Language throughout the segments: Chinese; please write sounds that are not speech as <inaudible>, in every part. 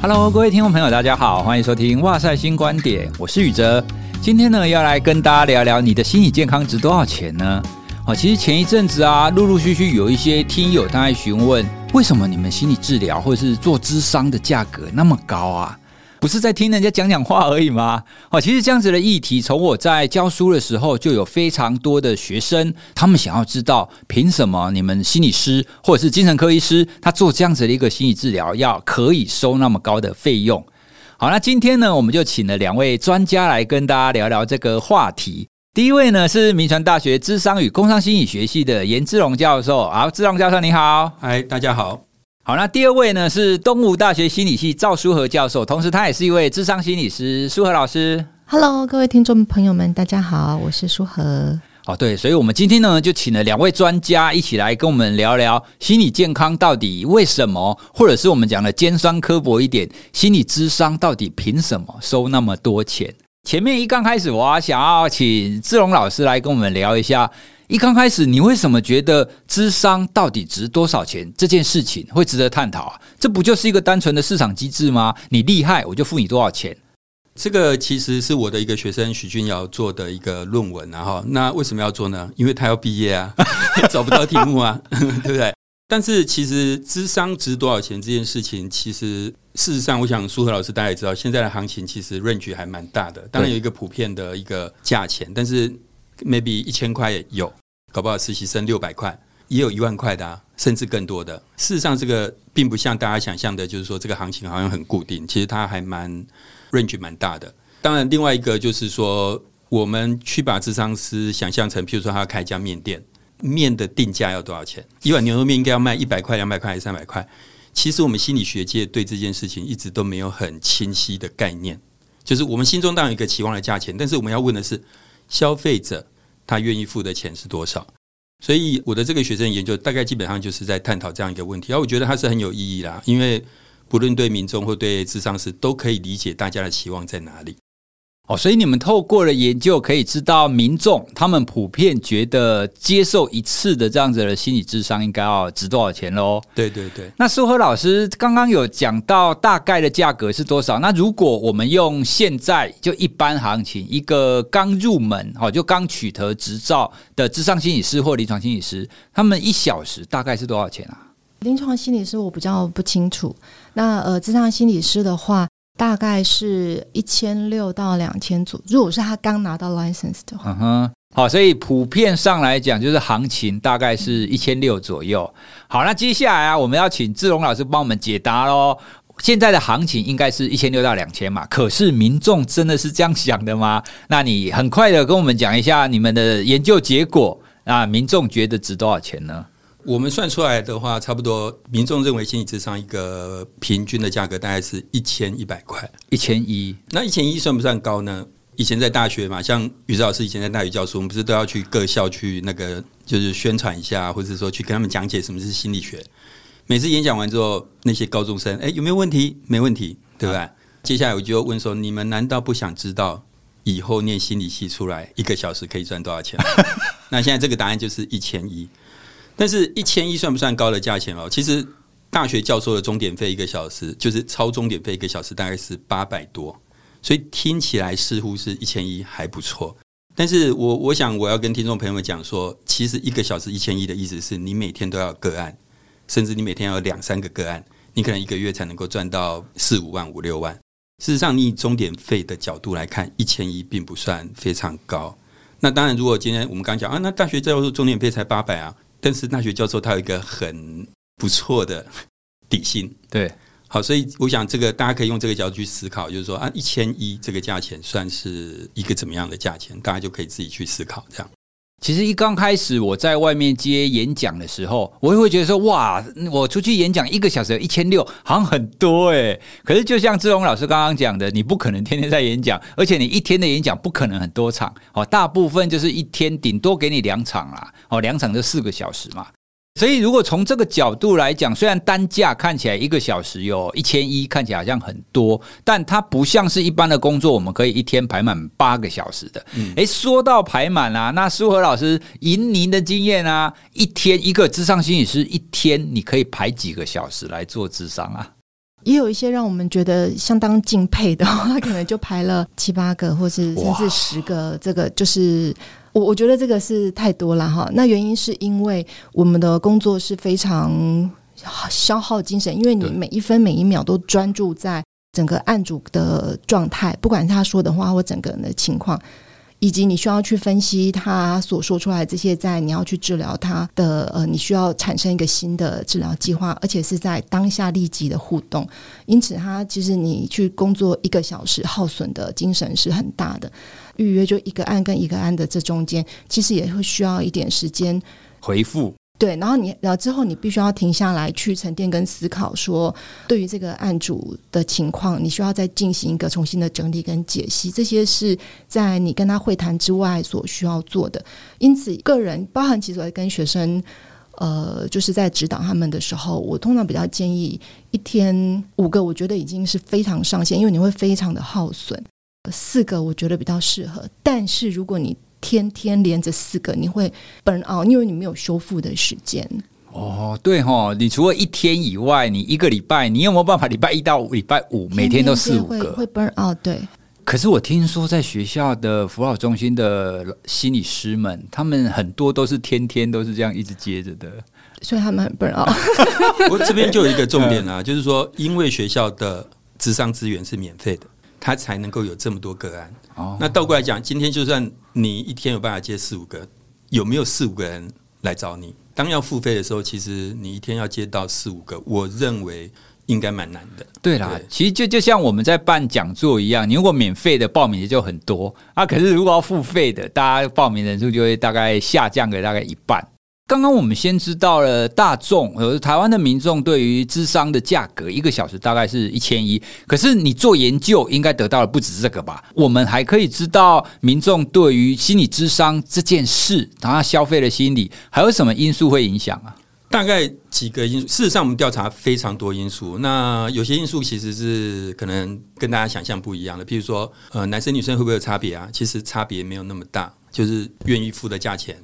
Hello，各位听众朋友，大家好，欢迎收听《哇塞新观点》，我是宇哲。今天呢，要来跟大家聊聊你的心理健康值多少钱呢？哦，其实前一阵子啊，陆陆续续有一些听友他在询问，为什么你们心理治疗或者是做咨商的价格那么高啊？不是在听人家讲讲话而已吗？哦，其实这样子的议题，从我在教书的时候，就有非常多的学生，他们想要知道，凭什么你们心理师或者是精神科医师，他做这样子的一个心理治疗，要可以收那么高的费用？好，那今天呢，我们就请了两位专家来跟大家聊聊这个话题。第一位呢是民传大学智商与工商心理学系的严志龙教授，好，志龙教授你好，嗨，大家好。好，那第二位呢是东吴大学心理系赵书和教授，同时他也是一位智商心理师，书和老师。Hello，各位听众朋友们，大家好，我是书和。哦，对，所以我们今天呢就请了两位专家一起来跟我们聊聊心理健康到底为什么，或者是我们讲的尖酸刻薄一点，心理智商到底凭什么收那么多钱？前面一刚开始，我想要请志龙老师来跟我们聊一下。一刚开始，你为什么觉得智商到底值多少钱这件事情会值得探讨啊？这不就是一个单纯的市场机制吗？你厉害，我就付你多少钱。这个其实是我的一个学生许君尧做的一个论文，然后那为什么要做呢？因为他要毕业啊，<laughs> 找不到题目啊，<laughs> 对不对？但是其实智商值多少钱这件事情，其实事实上，我想苏和老师大家也知道，现在的行情其实 range 还蛮大的，当然有一个普遍的一个价钱，但是。Maybe 一千块也有，搞不好实习生六百块，也有一万块的啊，甚至更多的。事实上，这个并不像大家想象的，就是说这个行情好像很固定，其实它还蛮 range 蛮大的。当然，另外一个就是说，我们去把智商师想象成，譬如说他要开一家面店，面的定价要多少钱？一碗牛肉面应该要卖一百块、两百块还是三百块？其实我们心理学界对这件事情一直都没有很清晰的概念，就是我们心中当然有一个期望的价钱，但是我们要问的是。消费者他愿意付的钱是多少？所以我的这个学生研究大概基本上就是在探讨这样一个问题，而我觉得它是很有意义啦，因为不论对民众或对智商师都可以理解大家的期望在哪里。哦，所以你们透过了研究，可以知道民众他们普遍觉得接受一次的这样子的心理智商应该要值多少钱喽？对对对。那苏和老师刚刚有讲到大概的价格是多少？那如果我们用现在就一般行情，一个刚入门，哦，就刚取得执照的智商心理师或临床心理师，他们一小时大概是多少钱啊？临床心理师我比较不清楚。那呃，智商心理师的话。大概是一千六到两千左右，如果是他刚拿到 license 的话，嗯哼，好，所以普遍上来讲，就是行情大概是一千六左右。好，那接下来啊，我们要请志龙老师帮我们解答喽。现在的行情应该是一千六到两千嘛？可是民众真的是这样想的吗？那你很快的跟我们讲一下你们的研究结果，那民众觉得值多少钱呢？我们算出来的话，差不多民众认为心理智商一个平均的价格大概是一千一百块，一千一。那一千一算不算高呢？以前在大学嘛，像宇哲老师以前在大学教书，我们不是都要去各校去那个就是宣传一下，或者说去跟他们讲解什么是心理学。每次演讲完之后，那些高中生，哎，有没有问题？没问题，对不对？啊、接下来我就问说，你们难道不想知道以后念心理系出来一个小时可以赚多少钱？<laughs> 那现在这个答案就是一千一。但是，一千一算不算高的价钱哦？其实，大学教授的钟点费一个小时，就是超钟点费一个小时，大概是八百多，所以听起来似乎是一千一还不错。但是我我想我要跟听众朋友们讲说，其实一个小时一千一的意思是你每天都要个案，甚至你每天要两三个个案，你可能一个月才能够赚到四五万、五六万。事实上，你以钟点费的角度来看，一千一并不算非常高。那当然，如果今天我们刚讲啊，那大学教授钟点费才八百啊。但是大学教授他有一个很不错的底薪，对，好，所以我想这个大家可以用这个角度去思考，就是说啊，一千一这个价钱算是一个怎么样的价钱，大家就可以自己去思考这样。其实一刚开始我在外面接演讲的时候，我也会觉得说，哇，我出去演讲一个小时一千六，好像很多诶。可是就像志龙老师刚刚讲的，你不可能天天在演讲，而且你一天的演讲不可能很多场，哦，大部分就是一天顶多给你两场啦，哦，两场就四个小时嘛。所以，如果从这个角度来讲，虽然单价看起来一个小时有一千一，看起来好像很多，但它不像是一般的工作，我们可以一天排满八个小时的。嗯，诶，说到排满啊，那苏和老师，以您的经验啊，一天一个智商心理师，一天你可以排几个小时来做智商啊？也有一些让我们觉得相当敬佩的，<laughs> 他可能就排了七八个，或是甚至十个。这个就是我我觉得这个是太多了哈。那原因是因为我们的工作是非常消耗精神，因为你每一分每一秒都专注在整个案主的状态，不管他说的话或整个人的情况。以及你需要去分析他所说出来这些，在你要去治疗他的呃，你需要产生一个新的治疗计划，而且是在当下立即的互动。因此，他其实你去工作一个小时，耗损的精神是很大的。预约就一个案跟一个案的这中间，其实也会需要一点时间回复。对，然后你，然后之后你必须要停下来去沉淀跟思考，说对于这个案主的情况，你需要再进行一个重新的整理跟解析，这些是在你跟他会谈之外所需要做的。因此，个人包含其实我跟学生，呃，就是在指导他们的时候，我通常比较建议一天五个，我觉得已经是非常上限，因为你会非常的耗损。四个我觉得比较适合，但是如果你天天连着四个，你会 burn out，因为你没有修复的时间。哦，对哈，你除了一天以外，你一个礼拜，你有没有办法礼拜一到礼拜五每天都四五个？会会 burn out，对。可是我听说，在学校的辅导中心的心理师们，他们很多都是天天都是这样一直接着的，所以他们很 burn out。<laughs> 我这边就有一个重点啊，就是说，因为学校的智商资源是免费的。他才能够有这么多个案。哦，那倒过来讲，今天就算你一天有办法接四五个，有没有四五个人来找你？当要付费的时候，其实你一天要接到四五个，我认为应该蛮难的。对啦，对其实就就像我们在办讲座一样，你如果免费的报名的就很多啊，可是如果要付费的，大家报名人数就会大概下降个大概一半。刚刚我们先知道了大众和台湾的民众对于咨商的价格，一个小时大概是一千一。可是你做研究应该得到的不止这个吧？我们还可以知道民众对于心理咨商这件事，他消费的心理还有什么因素会影响啊？大概几个因素。事实上，我们调查非常多因素。那有些因素其实是可能跟大家想象不一样的。譬如说，呃，男生女生会不会有差别啊？其实差别没有那么大，就是愿意付的价钱。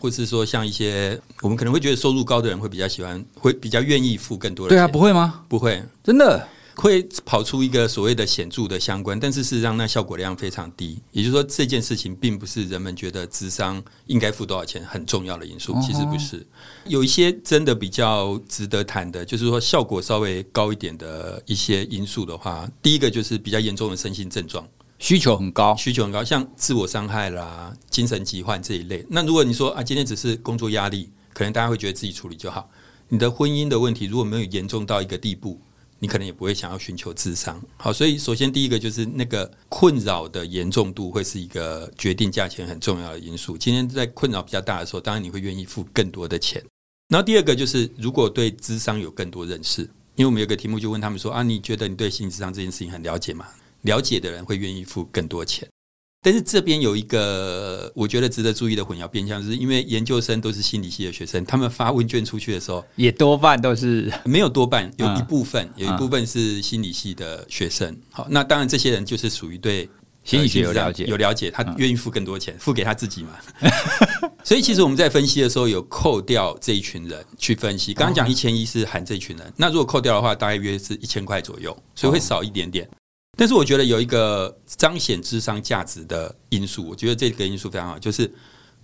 或是说，像一些我们可能会觉得收入高的人会比较喜欢，会比较愿意付更多的钱。对啊，不会吗？不会，真的会跑出一个所谓的显著的相关，但是事实上那效果量非常低。也就是说，这件事情并不是人们觉得智商应该付多少钱很重要的因素，其实不是。有一些真的比较值得谈的，就是说效果稍微高一点的一些因素的话，第一个就是比较严重的身心症状。需求很高，需求很高，像自我伤害啦、精神疾患这一类。那如果你说啊，今天只是工作压力，可能大家会觉得自己处理就好。你的婚姻的问题如果没有严重到一个地步，你可能也不会想要寻求智商。好，所以首先第一个就是那个困扰的严重度会是一个决定价钱很重要的因素。今天在困扰比较大的时候，当然你会愿意付更多的钱。然后第二个就是如果对智商有更多认识，因为我们有个题目就问他们说啊，你觉得你对心理咨商这件事情很了解吗？了解的人会愿意付更多钱，但是这边有一个我觉得值得注意的混淆变相，是因为研究生都是心理系的学生，他们发问卷出去的时候，也多半都是没有多半，有一部分有一部分是心理系的学生。好，那当然这些人就是属于对心理学有了解，有了解，他愿意付更多钱，付给他自己嘛。<laughs> 所以其实我们在分析的时候有扣掉这一群人去分析。刚刚讲一千一是含这一群人，那如果扣掉的话，大概约是一千块左右，所以会少一点点。但是我觉得有一个彰显智商价值的因素，我觉得这个因素非常好，就是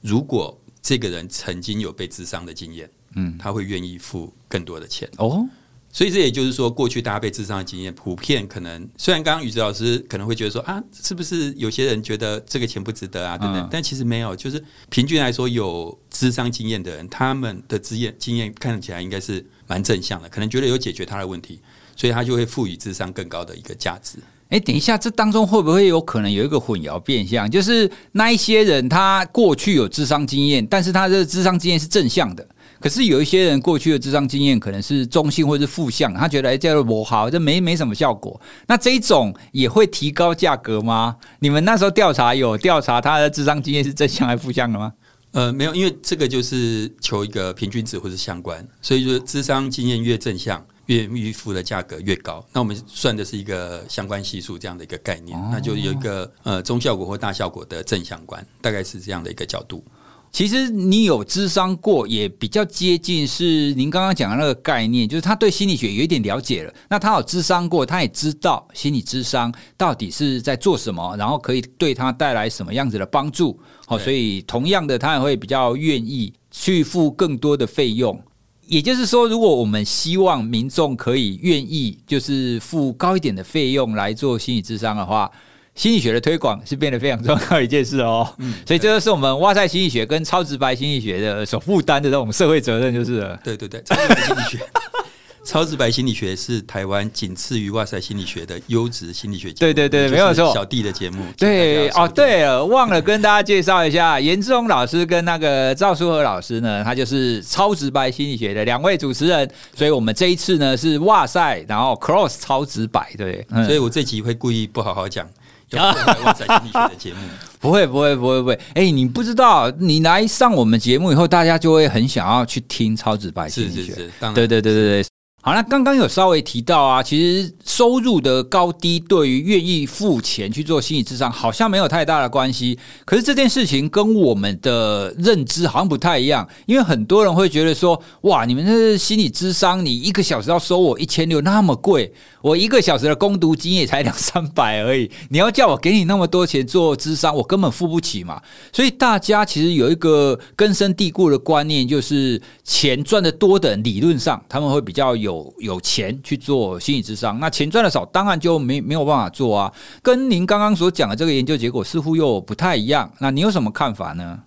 如果这个人曾经有被智商的经验，嗯，他会愿意付更多的钱哦。所以这也就是说，过去大家被智商的经验，普遍可能虽然刚刚宇哲老师可能会觉得说啊，是不是有些人觉得这个钱不值得啊，等等，但其实没有，就是平均来说，有智商经验的人，他们的经验经验看起来应该是蛮正向的，可能觉得有解决他的问题，所以他就会赋予智商更高的一个价值。哎，等一下，这当中会不会有可能有一个混淆变相？就是那一些人他过去有智商经验，但是他的智商经验是正向的，可是有一些人过去的智商经验可能是中性或是负向，他觉得哎，这不好，这没没什么效果。那这一种也会提高价格吗？你们那时候调查有调查他的智商经验是正向还是负向的吗？呃，没有，因为这个就是求一个平均值或是相关，所以说智商经验越正向。愿意付的价格越高，那我们算的是一个相关系数这样的一个概念，那就有一个呃中效果或大效果的正相关，大概是这样的一个角度。其实你有咨商过，也比较接近是您刚刚讲的那个概念，就是他对心理学有一点了解了。那他有咨商过，他也知道心理咨商到底是在做什么，然后可以对他带来什么样子的帮助。好，所以同样的，他也会比较愿意去付更多的费用。也就是说，如果我们希望民众可以愿意就是付高一点的费用来做心理智商的话。心理学的推广是变得非常重要一件事哦，嗯，<laughs> 所以这就是我们哇塞心理学跟超直白心理学的所负担的这种社会责任，就是了。对对对，超直白心理学，<laughs> 超直白心理学是台湾仅次于哇塞心理学的优质心理学节目。对对对，没有错，小弟的节目。对哦，对了，忘了跟大家介绍一下，颜志荣老师跟那个赵书和老师呢，他就是超直白心理学的两位主持人。所以我们这一次呢是哇塞，然后 cross 超直白，对，所以我这集会故意不好好讲。<laughs> 哇塞心理学的节目 <laughs> 不会不会不会不会，哎、欸，你不知道，你来上我们节目以后，大家就会很想要去听超直白心理学。是是是，当然对对对对对。好，那刚刚有稍微提到啊，其实收入的高低对于愿意付钱去做心理咨商好像没有太大的关系。可是这件事情跟我们的认知好像不太一样，因为很多人会觉得说，哇，你们这心理咨商，你一个小时要收我一千六，那么贵，我一个小时的工读金也才两三百而已，你要叫我给你那么多钱做咨商，我根本付不起嘛。所以大家其实有一个根深蒂固的观念，就是钱赚得多的，理论上他们会比较有。有有钱去做心理智商，那钱赚的少，当然就没没有办法做啊。跟您刚刚所讲的这个研究结果似乎又不太一样。那你有什么看法呢？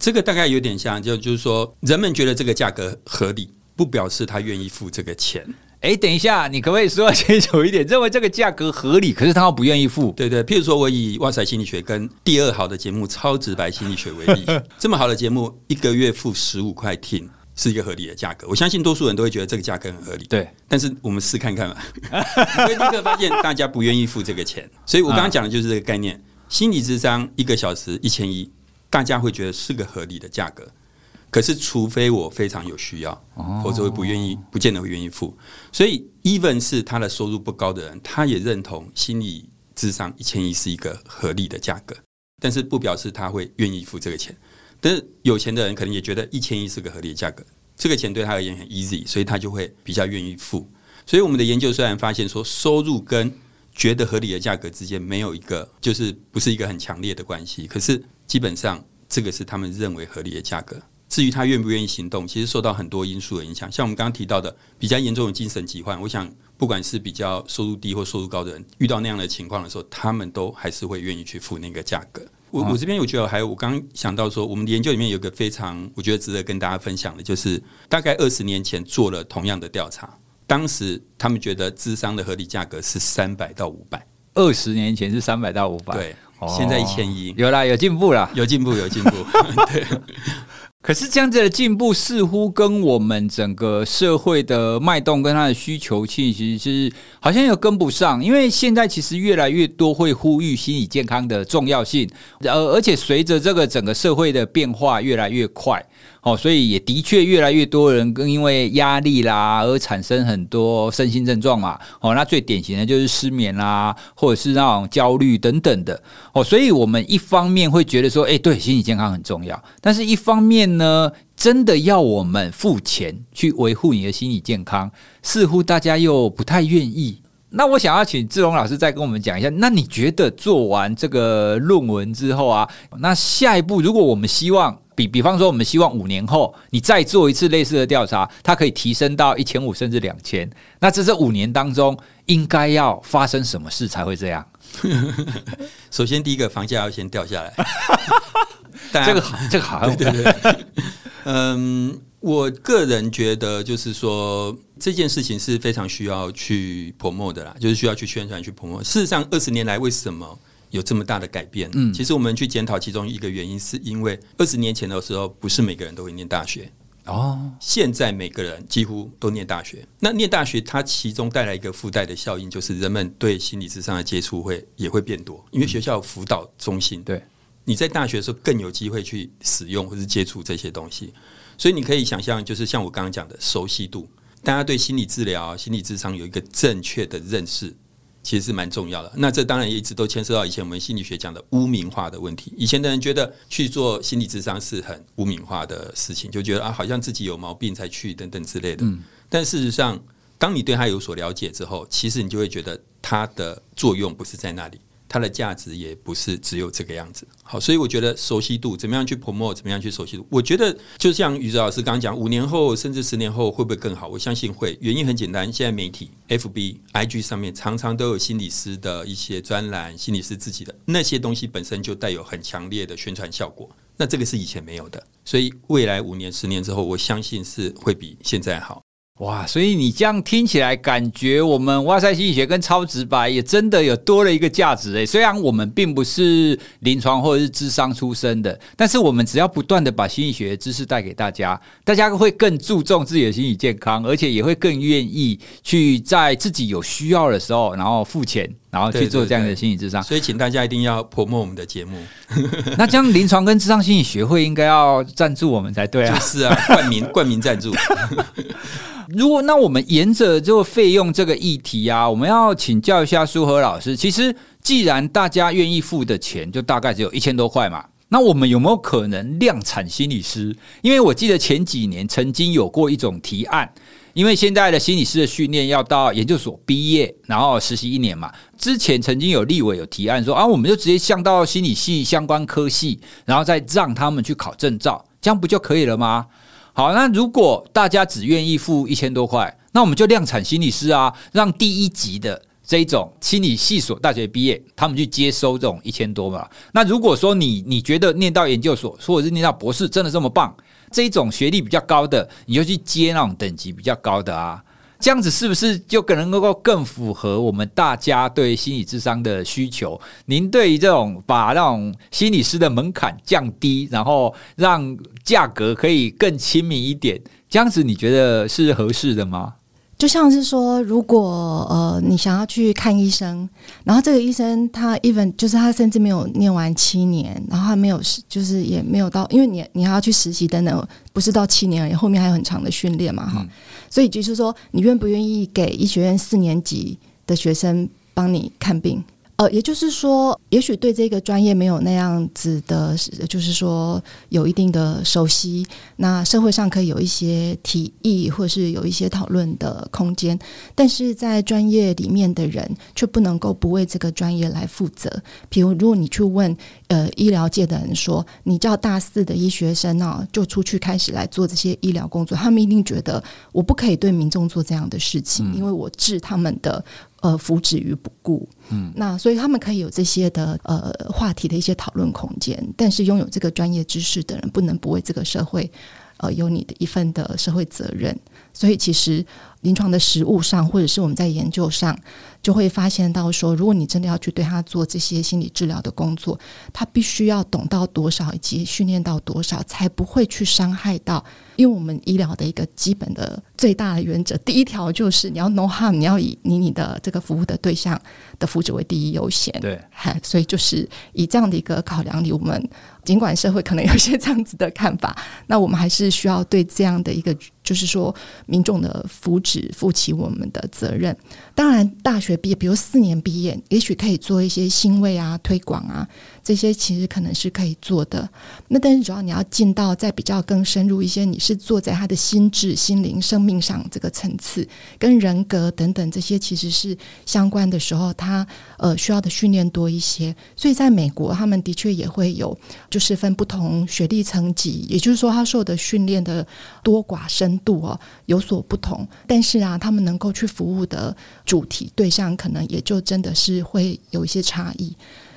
这个大概有点像，就就是说，人们觉得这个价格合理，不表示他愿意付这个钱。哎，等一下，你可不可以说清楚一点？认为这个价格合理，可是他又不愿意付？对对，譬如说我以哇塞心理学跟第二好的节目超直白心理学为例，<laughs> 这么好的节目，一个月付十五块听。是一个合理的价格，我相信多数人都会觉得这个价格很合理。对，但是我们试看看嘛，<laughs> 你会立刻发现大家不愿意付这个钱。所以我刚刚讲的就是这个概念：心理智商一个小时一千一，大家会觉得是个合理的价格。可是，除非我非常有需要，否则会不愿意，不见得会愿意付。所以，even 是他的收入不高的人，他也认同心理智商一千一是一个合理的价格，但是不表示他会愿意付这个钱。但是有钱的人可能也觉得一千一是个合理的价格，这个钱对他而言很 easy，所以他就会比较愿意付。所以我们的研究虽然发现说，收入跟觉得合理的价格之间没有一个就是不是一个很强烈的关系，可是基本上这个是他们认为合理的价格。至于他愿不愿意行动，其实受到很多因素的影响。像我们刚刚提到的比较严重的精神疾患，我想不管是比较收入低或收入高的人，遇到那样的情况的时候，他们都还是会愿意去付那个价格。我我这边我觉得还有，我刚刚想到说，我们的研究里面有个非常我觉得值得跟大家分享的，就是大概二十年前做了同样的调查，当时他们觉得智商的合理价格是三百到五百，二十年前是三百到五百，对，现在一千一，有啦，有进步啦，有进步，有进步，<laughs> 对。可是这样子的进步似乎跟我们整个社会的脉动跟它的需求其实是好像又跟不上，因为现在其实越来越多会呼吁心理健康的重要性，而而且随着这个整个社会的变化越来越快。哦，所以也的确越来越多人更因为压力啦而产生很多身心症状嘛。哦，那最典型的就是失眠啦，或者是那种焦虑等等的。哦，所以我们一方面会觉得说，哎，对，心理健康很重要，但是一方面呢，真的要我们付钱去维护你的心理健康，似乎大家又不太愿意。那我想要请志龙老师再跟我们讲一下，那你觉得做完这个论文之后啊，那下一步如果我们希望比比方说，我们希望五年后你再做一次类似的调查，它可以提升到一千五甚至两千。那这这五年当中，应该要发生什么事才会这样？<laughs> 首先，第一个房价要先掉下来。<laughs> 这个好，这个好，对对对。嗯，我个人觉得，就是说这件事情是非常需要去 promote 的啦，就是需要去宣传、去 promote。事实上，二十年来为什么？有这么大的改变，嗯，其实我们去检讨其中一个原因，是因为二十年前的时候，不是每个人都会念大学。哦，现在每个人几乎都念大学。那念大学，它其中带来一个附带的效应，就是人们对心理智商的接触会也会变多，因为学校有辅导中心，对，你在大学的时候更有机会去使用或是接触这些东西，所以你可以想象，就是像我刚刚讲的熟悉度，大家对心理治疗、心理智商有一个正确的认识。其实是蛮重要的。那这当然也一直都牵涉到以前我们心理学讲的污名化的问题。以前的人觉得去做心理智商是很污名化的事情，就觉得啊，好像自己有毛病才去等等之类的。嗯，但事实上，当你对他有所了解之后，其实你就会觉得他的作用不是在那里。它的价值也不是只有这个样子，好，所以我觉得熟悉度怎么样去 promote，怎么样去熟悉度，我觉得就像宇哲老师刚刚讲，五年后甚至十年后会不会更好？我相信会，原因很简单，现在媒体 FB、IG 上面常常都有心理师的一些专栏，心理师自己的那些东西本身就带有很强烈的宣传效果，那这个是以前没有的，所以未来五年、十年之后，我相信是会比现在好。哇，所以你这样听起来，感觉我们哇塞心理学跟超直白也真的有多了一个价值诶。虽然我们并不是临床或者是智商出身的，但是我们只要不断的把心理学知识带给大家，大家会更注重自己的心理健康，而且也会更愿意去在自己有需要的时候，然后付钱，然后去做这样的心理智商。所以，请大家一定要 promote 我们的节目。<laughs> 那这样临床跟智商心理学会应该要赞助我们才对啊！就是啊，<laughs> 冠名冠名赞助。<laughs> 如果那我们沿着这个费用这个议题啊，我们要请教一下书和老师。其实，既然大家愿意付的钱就大概只有一千多块嘛，那我们有没有可能量产心理师？因为我记得前几年曾经有过一种提案，因为现在的心理师的训练要到研究所毕业，然后实习一年嘛。之前曾经有立委有提案说啊，我们就直接上到心理系相关科系，然后再让他们去考证照，这样不就可以了吗？好，那如果大家只愿意付一千多块，那我们就量产心理师啊，让第一级的这一种心理系所大学毕业，他们去接收这种一千多嘛。那如果说你你觉得念到研究所或者是念到博士真的这么棒，这种学历比较高的，你就去接那种等级比较高的啊。这样子是不是就可能够更符合我们大家对心理智商的需求？您对于这种把那种心理师的门槛降低，然后让价格可以更亲民一点，这样子你觉得是合适的吗？就像是说，如果呃你想要去看医生，然后这个医生他 even 就是他甚至没有念完七年，然后他没有就是也没有到，因为你你还要去实习等等，不是到七年而已，后面还有很长的训练嘛，哈、嗯。所以就是说，你愿不愿意给医学院四年级的学生帮你看病？呃，也就是说，也许对这个专业没有那样子的，就是说有一定的熟悉，那社会上可以有一些提议，或是有一些讨论的空间，但是在专业里面的人却不能够不为这个专业来负责。比如，如果你去问呃医疗界的人说，你叫大四的医学生啊，就出去开始来做这些医疗工作，他们一定觉得我不可以对民众做这样的事情，因为我治他们的。呃，福祉于不顾，嗯，那所以他们可以有这些的呃话题的一些讨论空间，但是拥有这个专业知识的人，不能不为这个社会呃有你的一份的社会责任。所以其实临床的实务上，或者是我们在研究上，就会发现到说，如果你真的要去对他做这些心理治疗的工作，他必须要懂到多少，以及训练到多少，才不会去伤害到。因为我们医疗的一个基本的最大的原则，第一条就是你要 know harm，你要以你你的这个服务的对象的福祉为第一优先。对，所以就是以这样的一个考量里，我们尽管社会可能有些这样子的看法，那我们还是需要对这样的一个，就是说民众的福祉负起我们的责任。当然，大学毕业，比如四年毕业，也许可以做一些欣慰啊、推广啊。这些其实可能是可以做的，那但是主要你要进到再比较更深入一些，你是坐在他的心智、心灵、生命上这个层次，跟人格等等这些其实是相关的时候，他呃需要的训练多一些。所以在美国，他们的确也会有，就是分不同学历层级，也就是说他受的训练的多寡深度哦有所不同。但是啊，他们能够去服务的主题对象，可能也就真的是会有一些差异。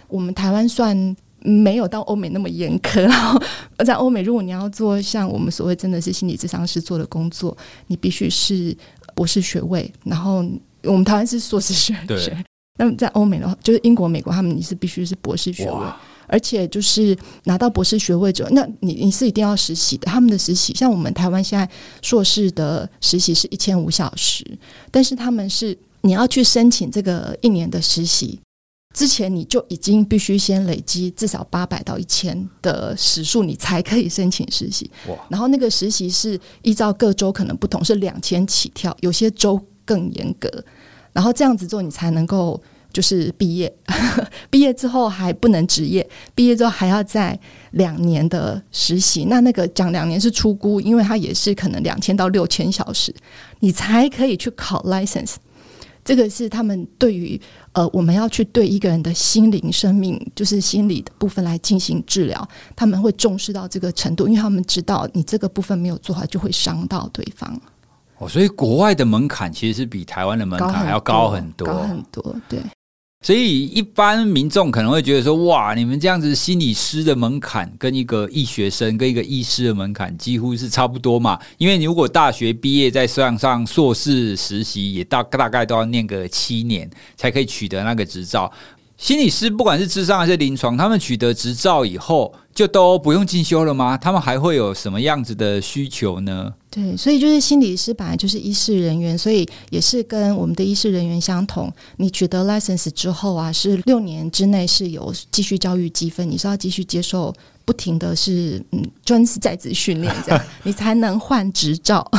我们台湾算没有到欧美那么严苛，然后在欧美，如果你要做像我们所谓真的是心理咨商师做的工作，你必须是博士学位，然后我们台湾是硕士学位。对。那么在欧美的话，就是英国、美国，他们你是必须是博士学位，而且就是拿到博士学位之后，那你你是一定要实习的。他们的实习，像我们台湾现在硕士的实习是一千五小时，但是他们是你要去申请这个一年的实习。之前你就已经必须先累积至少八百到一千的时数，你才可以申请实习。哇！然后那个实习是依照各州可能不同，是两千起跳，有些州更严格。然后这样子做，你才能够就是毕业，<laughs> 毕业之后还不能职业，毕业之后还要在两年的实习。那那个讲两年是出估，因为它也是可能两千到六千小时，你才可以去考 license。这个是他们对于呃，我们要去对一个人的心灵生命，就是心理的部分来进行治疗，他们会重视到这个程度，因为他们知道你这个部分没有做好，就会伤到对方。哦，所以国外的门槛其实是比台湾的门槛还要高很多，高很多，对。所以一般民众可能会觉得说：“哇，你们这样子心理师的门槛跟一个医学生跟一个医师的门槛几乎是差不多嘛？因为你如果大学毕业再算上硕士实习，也大大概都要念个七年才可以取得那个执照。心理师不管是智商还是临床，他们取得执照以后就都不用进修了吗？他们还会有什么样子的需求呢？”对，所以就是心理师本来就是医事人员，所以也是跟我们的医事人员相同。你取得 license 之后啊，是六年之内是有继续教育积分，你是要继续接受不停的是嗯专职在职训练，这样 <laughs> 你才能换执照。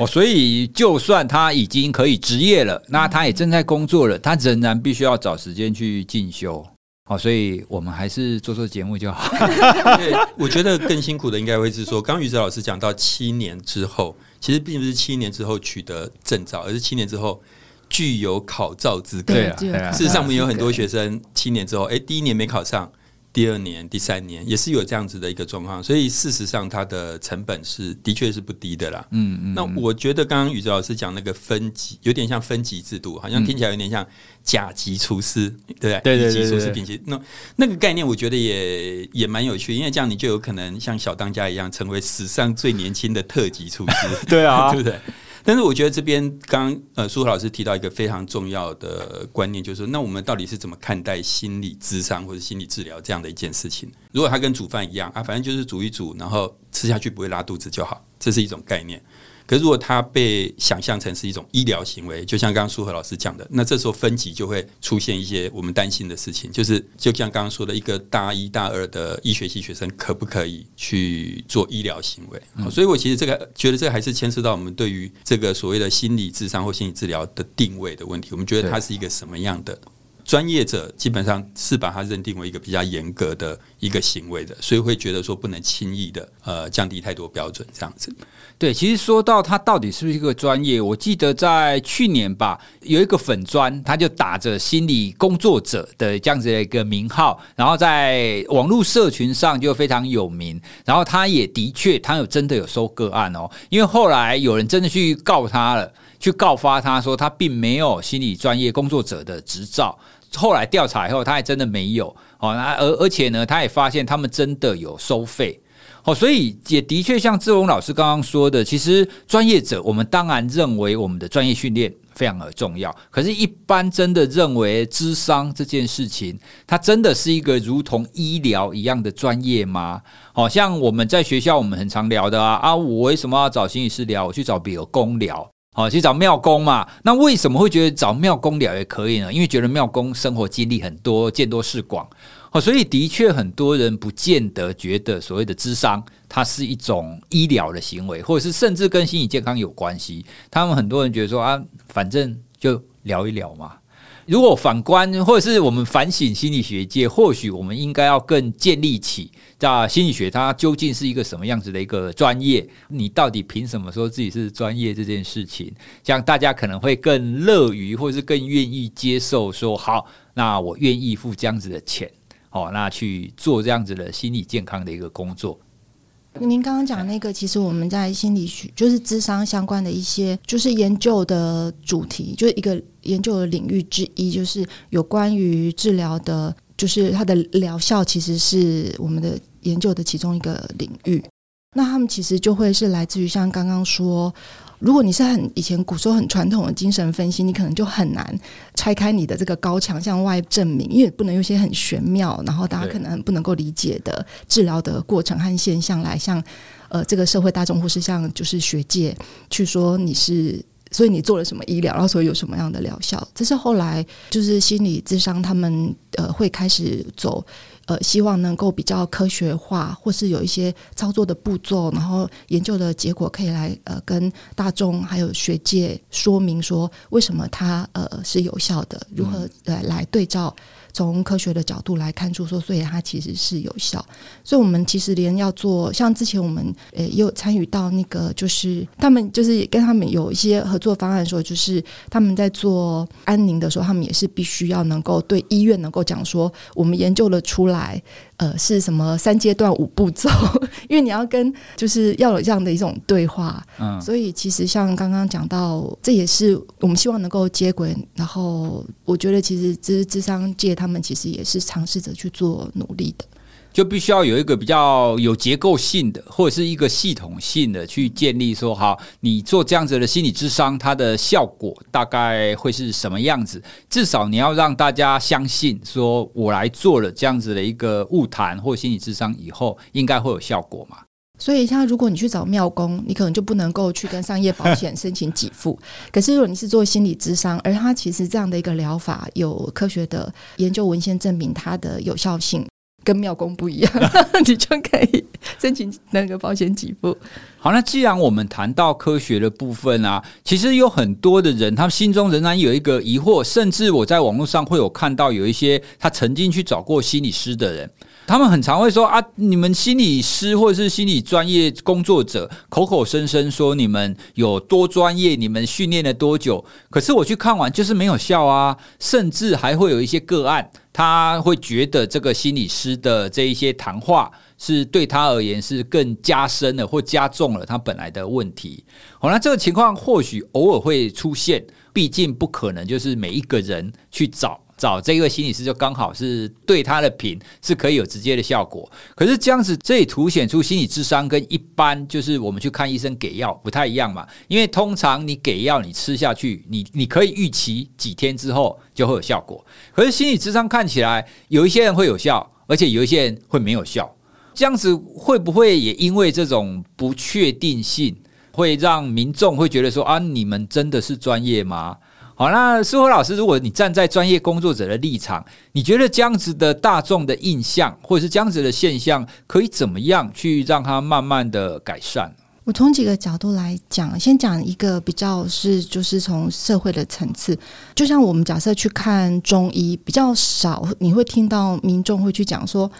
哦，所以就算他已经可以职业了，那他也正在工作了，他仍然必须要找时间去进修。哦，所以我们还是做做节目就好。<laughs> 对，我觉得更辛苦的应该会是说，刚于哲老师讲到七年之后，其实并不是七年之后取得证照，而是七年之后具有考照资格。对啊，事实上，我们有很多学生七年之后，哎，第一年没考上。第二年、第三年也是有这样子的一个状况，所以事实上它的成本是的确是不低的啦。嗯嗯。那我觉得刚刚宇哲老师讲那个分级，有点像分级制度，好像听起来有点像甲级厨师，对不对？对对对。乙级厨师、丙级，那那个概念我觉得也也蛮有趣，因为这样你就有可能像小当家一样，成为史上最年轻的特级厨师。<laughs> 对啊，<laughs> 对不对？但是我觉得这边刚呃，苏老师提到一个非常重要的观念，就是说，那我们到底是怎么看待心理智商或者心理治疗这样的一件事情？如果它跟煮饭一样啊，反正就是煮一煮，然后吃下去不会拉肚子就好，这是一种概念。可是，如果它被想象成是一种医疗行为，就像刚刚苏和老师讲的，那这时候分级就会出现一些我们担心的事情，就是就像刚刚说的，一个大一大二的医学系学生可不可以去做医疗行为？嗯。所以我其实这个觉得这还是牵涉到我们对于这个所谓的心理智商或心理治疗的定位的问题。我们觉得它是一个什么样的？专业者基本上是把它认定为一个比较严格的一个行为的，所以会觉得说不能轻易的呃降低太多标准这样子。对，其实说到它到底是不是一个专业，我记得在去年吧，有一个粉专，他就打着心理工作者的这样子的一个名号，然后在网络社群上就非常有名。然后他也的确，他有真的有收个案哦，因为后来有人真的去告他了，去告发他说他并没有心理专业工作者的执照。后来调查以后，他还真的没有哦。那而而且呢，他也发现他们真的有收费哦。所以也的确像志宏老师刚刚说的，其实专业者我们当然认为我们的专业训练非常的重要。可是，一般真的认为智商这件事情，它真的是一个如同医疗一样的专业吗？好像我们在学校我们很常聊的啊啊，我为什么要找心理师聊？我去找比尔公聊。好，去找庙公嘛？那为什么会觉得找庙公聊也可以呢？因为觉得庙公生活经历很多，见多识广。好，所以的确很多人不见得觉得所谓的智商，它是一种医疗的行为，或者是甚至跟心理健康有关系。他们很多人觉得说啊，反正就聊一聊嘛。如果反观，或者是我们反省心理学界，或许我们应该要更建立起，在心理学它究竟是一个什么样子的一个专业？你到底凭什么说自己是专业这件事情？这样大家可能会更乐于，或者是更愿意接受说，好，那我愿意付这样子的钱，哦，那去做这样子的心理健康的一个工作。您刚刚讲那个，其实我们在心理学就是智商相关的一些，就是研究的主题，就是一个研究的领域之一，就是有关于治疗的，就是它的疗效，其实是我们的研究的其中一个领域。那他们其实就会是来自于像刚刚说。如果你是很以前古时候很传统的精神分析，你可能就很难拆开你的这个高墙向外证明，因为不能用一些很玄妙，然后大家可能不能够理解的治疗的过程和现象来向呃这个社会大众或是向就是学界去说你是所以你做了什么医疗，然后所以有什么样的疗效？这是后来就是心理智商他们呃会开始走。呃，希望能够比较科学化，或是有一些操作的步骤，然后研究的结果可以来呃跟大众还有学界说明说为什么它呃是有效的，如何呃来对照。从科学的角度来看出说，所以它其实是有效。所以，我们其实连要做，像之前我们呃也有参与到那个，就是他们就是跟他们有一些合作方案，说就是他们在做安宁的时候，他们也是必须要能够对医院能够讲说，我们研究了出来。呃，是什么三阶段五步骤？<laughs> 因为你要跟，就是要有这样的一种对话，嗯，所以其实像刚刚讲到，这也是我们希望能够接轨。然后，我觉得其实智智商界他们其实也是尝试着去做努力的。就必须要有一个比较有结构性的，或者是一个系统性的去建立说，好，你做这样子的心理咨商，它的效果大概会是什么样子？至少你要让大家相信，说我来做了这样子的一个晤谈或心理咨商以后，应该会有效果嘛？所以，像如果你去找庙公，你可能就不能够去跟商业保险申请给付。可是，如果你是做心理咨商，而它其实这样的一个疗法有科学的研究文献证明它的有效性。跟庙公不一样，<laughs> 你就可以申请那个保险给付。好，那既然我们谈到科学的部分啊，其实有很多的人，他们心中仍然有一个疑惑，甚至我在网络上会有看到有一些他曾经去找过心理师的人，他们很常会说啊，你们心理师或者是心理专业工作者，口口声声说你们有多专业，你们训练了多久，可是我去看完就是没有效啊，甚至还会有一些个案，他会觉得这个心理师的这一些谈话。是对他而言是更加深了或加重了他本来的问题。好，那这个情况或许偶尔会出现，毕竟不可能就是每一个人去找找这个心理师就刚好是对他的品是可以有直接的效果。可是这样子，这也凸显出心理智商跟一般就是我们去看医生给药不太一样嘛。因为通常你给药你吃下去，你你可以预期几天之后就会有效果。可是心理智商看起来有一些人会有效，而且有一些人会没有效。这样子会不会也因为这种不确定性，会让民众会觉得说啊，你们真的是专业吗？好，那苏和老师，如果你站在专业工作者的立场，你觉得这样子的大众的印象，或者是这样子的现象，可以怎么样去让它慢慢的改善？我从几个角度来讲，先讲一个比较是，就是从社会的层次，就像我们假设去看中医，比较少你会听到民众会去讲说。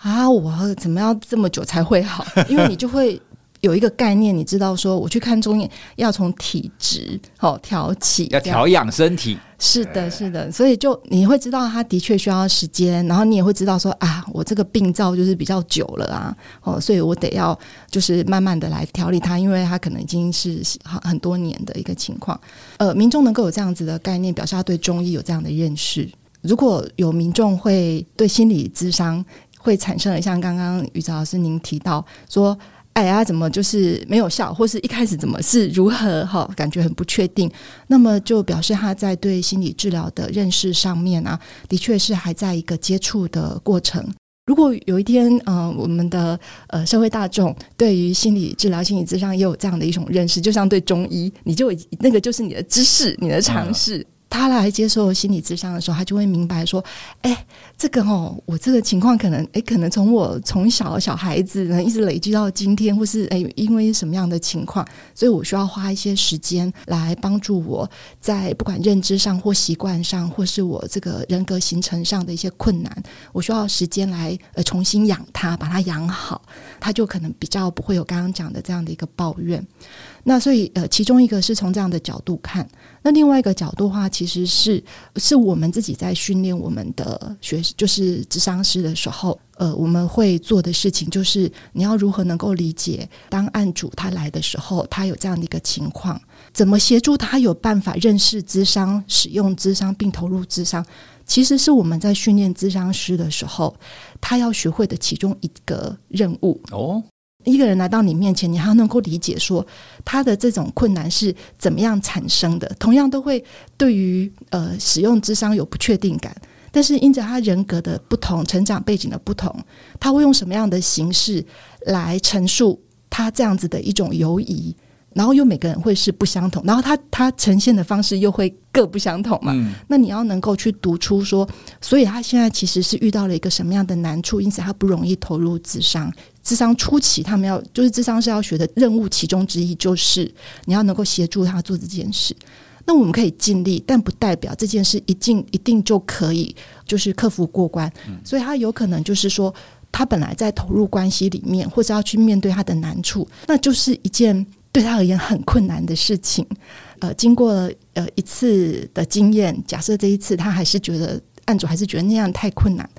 啊，我怎么要这么久才会好？因为你就会有一个概念，你知道说，我去看中医要从体质哦调起，要调养身体。是的，是的，所以就你会知道，他的确需要时间，然后你也会知道说啊，我这个病灶就是比较久了啊，哦，所以我得要就是慢慢的来调理它，因为它可能已经是很很多年的一个情况。呃，民众能够有这样子的概念，表示他对中医有这样的认识。如果有民众会对心理咨商，会产生了像刚刚于哲老师您提到说，哎呀，怎么就是没有效，或是一开始怎么是如何哈，感觉很不确定。那么就表示他在对心理治疗的认识上面啊，的确是还在一个接触的过程。如果有一天，嗯、呃，我们的呃社会大众对于心理治疗、心理咨商也有这样的一种认识，就像对中医，你就那个就是你的知识、你的常识。他来接受心理咨商的时候，他就会明白说：“哎，这个哦，我这个情况可能，哎，可能从我从小小孩子呢一直累积到今天，或是哎，因为什么样的情况，所以我需要花一些时间来帮助我在不管认知上或习惯上，或是我这个人格形成上的一些困难，我需要时间来呃重新养他，把他养好，他就可能比较不会有刚刚讲的这样的一个抱怨。”那所以，呃，其中一个是从这样的角度看，那另外一个角度的话，其实是是我们自己在训练我们的学，就是智商师的时候，呃，我们会做的事情就是，你要如何能够理解，当案主他来的时候，他有这样的一个情况，怎么协助他有办法认识智商、使用智商并投入智商，其实是我们在训练智商师的时候，他要学会的其中一个任务哦。一个人来到你面前，你还要能够理解说他的这种困难是怎么样产生的。同样都会对于呃使用智商有不确定感，但是因着他人格的不同、成长背景的不同，他会用什么样的形式来陈述他这样子的一种犹疑？然后又每个人会是不相同，然后他他呈现的方式又会各不相同嘛。嗯、那你要能够去读出说，所以他现在其实是遇到了一个什么样的难处，因此他不容易投入智商。咨商初期，他们要就是智商是要学的任务其中之一，就是你要能够协助他做这件事。那我们可以尽力，但不代表这件事一定一定就可以就是克服过关。嗯、所以他有可能就是说，他本来在投入关系里面，或者要去面对他的难处，那就是一件。对他而言很困难的事情，呃，经过了呃一次的经验，假设这一次他还是觉得案主还是觉得那样太困难，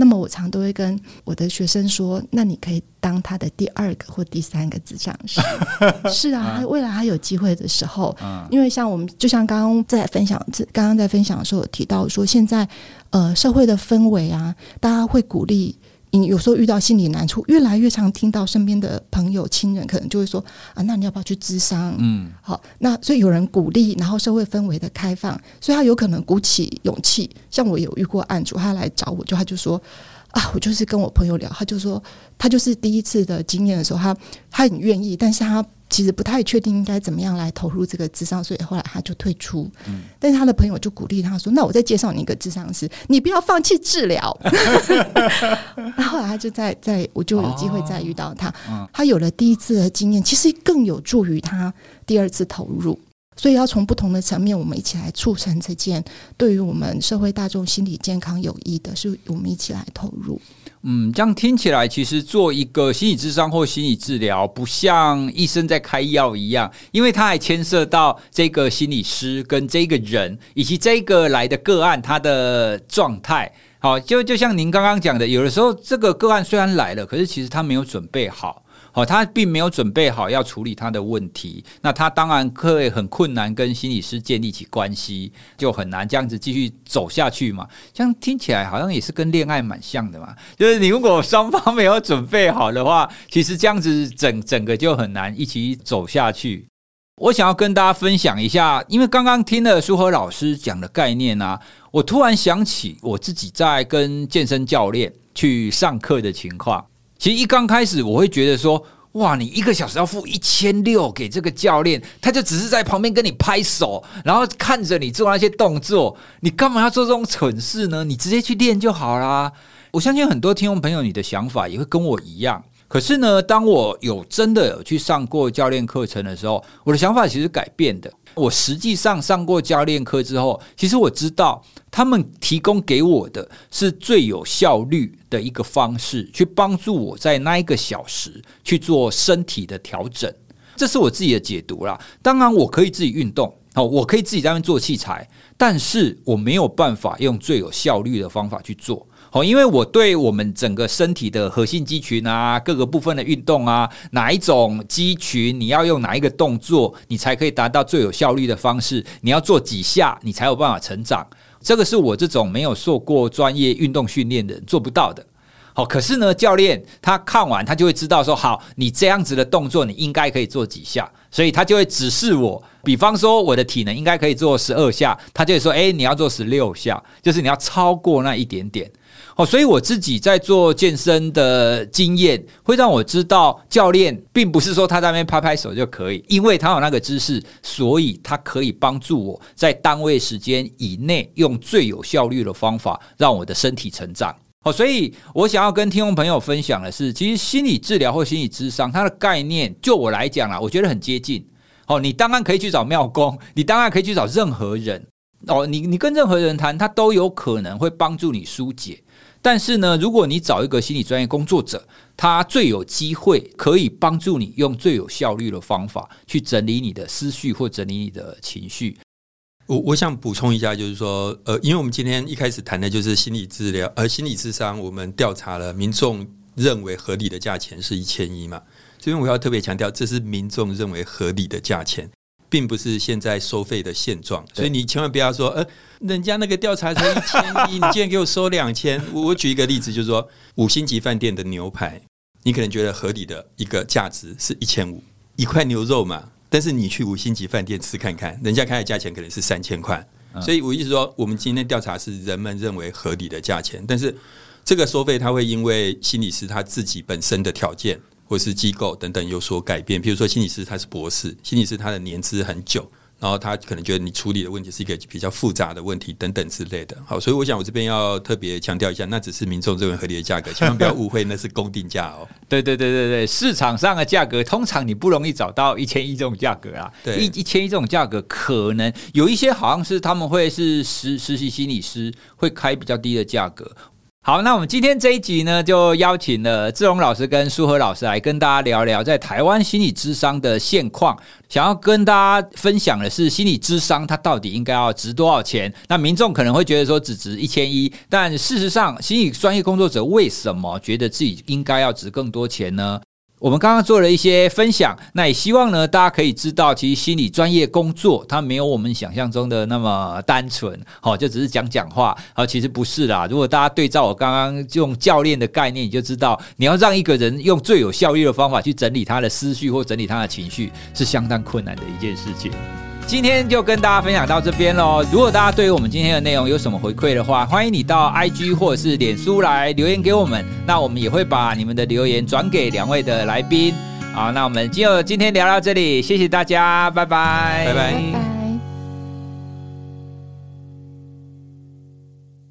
那么我常都会跟我的学生说，那你可以当他的第二个或第三个智障师。<laughs> 是啊，他未来还有机会的时候，因为像我们就像刚刚在分享，刚刚在分享的时候有提到说，现在呃社会的氛围啊，大家会鼓励。你有时候遇到心理难处，越来越常听到身边的朋友、亲人可能就会说：“啊，那你要不要去咨商？”嗯，好，那所以有人鼓励，然后社会氛围的开放，所以他有可能鼓起勇气。像我有遇过案主，他来找我，就他就说：“啊，我就是跟我朋友聊，他就说他就是第一次的经验的时候，他他很愿意，但是他。”其实不太确定应该怎么样来投入这个智商，所以后来他就退出。嗯，但是他的朋友就鼓励他说：“那我再介绍你一个智商师，你不要放弃治疗。<laughs> ”然后后来他就在在，我就有机会再遇到他。哦，他有了第一次的经验，其实更有助于他第二次投入。所以要从不同的层面，我们一起来促成这件对于我们社会大众心理健康有益的，是我们一起来投入。嗯，这样听起来，其实做一个心理咨商或心理治疗，不像医生在开药一样，因为他还牵涉到这个心理师跟这个人，以及这个来的个案他的状态。好，就就像您刚刚讲的，有的时候这个个案虽然来了，可是其实他没有准备好。哦，他并没有准备好要处理他的问题，那他当然会很困难跟心理师建立起关系，就很难这样子继续走下去嘛。这样听起来好像也是跟恋爱蛮像的嘛，就是你如果双方没有准备好的话，其实这样子整整个就很难一起走下去。我想要跟大家分享一下，因为刚刚听了舒和老师讲的概念啊，我突然想起我自己在跟健身教练去上课的情况。其实一刚开始，我会觉得说，哇，你一个小时要付一千六给这个教练，他就只是在旁边跟你拍手，然后看着你做那些动作，你干嘛要做这种蠢事呢？你直接去练就好啦。我相信很多听众朋友，你的想法也会跟我一样。可是呢，当我有真的有去上过教练课程的时候，我的想法其实改变的。我实际上上过教练课之后，其实我知道他们提供给我的是最有效率的一个方式，去帮助我在那一个小时去做身体的调整。这是我自己的解读啦。当然，我可以自己运动，哦，我可以自己在那边做器材，但是我没有办法用最有效率的方法去做。好，因为我对我们整个身体的核心肌群啊，各个部分的运动啊，哪一种肌群你要用哪一个动作，你才可以达到最有效率的方式？你要做几下，你才有办法成长？这个是我这种没有受过专业运动训练的人做不到的。好，可是呢，教练他看完他就会知道说，好，你这样子的动作你应该可以做几下，所以他就会指示我。比方说，我的体能应该可以做十二下，他就会说，诶，你要做十六下，就是你要超过那一点点。哦，所以我自己在做健身的经验，会让我知道教练并不是说他在那边拍拍手就可以，因为他有那个知识，所以他可以帮助我在单位时间以内用最有效率的方法让我的身体成长。哦，所以我想要跟听众朋友分享的是，其实心理治疗或心理咨商，它的概念就我来讲啦，我觉得很接近。哦，你当然可以去找庙公，你当然可以去找任何人。哦，你你跟任何人谈，他都有可能会帮助你疏解。但是呢，如果你找一个心理专业工作者，他最有机会可以帮助你用最有效率的方法去整理你的思绪或整理你的情绪。我我想补充一下，就是说，呃，因为我们今天一开始谈的就是心理治疗，而心理智商，我们调查了民众认为合理的价钱是一千一嘛，所以我要特别强调，这是民众认为合理的价钱。并不是现在收费的现状，所以你千万不要说，呃，人家那个调查才一千一，<laughs> 你竟然给我收两千。我举一个例子，就是说五星级饭店的牛排，你可能觉得合理的一个价值是一千五，一块牛肉嘛。但是你去五星级饭店吃看看，人家开的价钱可能是三千块。所以我意思说，我们今天调查是人们认为合理的价钱，但是这个收费它会因为心理师他自己本身的条件。或是机构等等有所改变。比如说，心理师他是博士，心理师他的年资很久。然后他可能觉得你处理的问题是一个比较复杂的问题等等之类的，好，所以我想我这边要特别强调一下，那只是民众认为合理的价格，千万不要误会，那是公定价哦。<laughs> 对对对对对，市场上的价格通常你不容易找到一千一这种价格啊，对，一一千一这种价格可能有一些好像是他们会是实实习心理师会开比较低的价格。好，那我们今天这一集呢，就邀请了志荣老师跟书和老师来跟大家聊聊在台湾心理智商的现况。想要跟大家分享的是，心理智商它到底应该要值多少钱？那民众可能会觉得说只值一千一，但事实上，心理专业工作者为什么觉得自己应该要值更多钱呢？我们刚刚做了一些分享，那也希望呢，大家可以知道，其实心理专业工作它没有我们想象中的那么单纯，好，就只是讲讲话，啊，其实不是啦。如果大家对照我刚刚用教练的概念，你就知道，你要让一个人用最有效率的方法去整理他的思绪或整理他的情绪，是相当困难的一件事情。今天就跟大家分享到这边喽。如果大家对于我们今天的内容有什么回馈的话，欢迎你到 IG 或者是脸书来留言给我们。那我们也会把你们的留言转给两位的来宾。好，那我们就今天聊到这里，谢谢大家，拜拜，拜拜。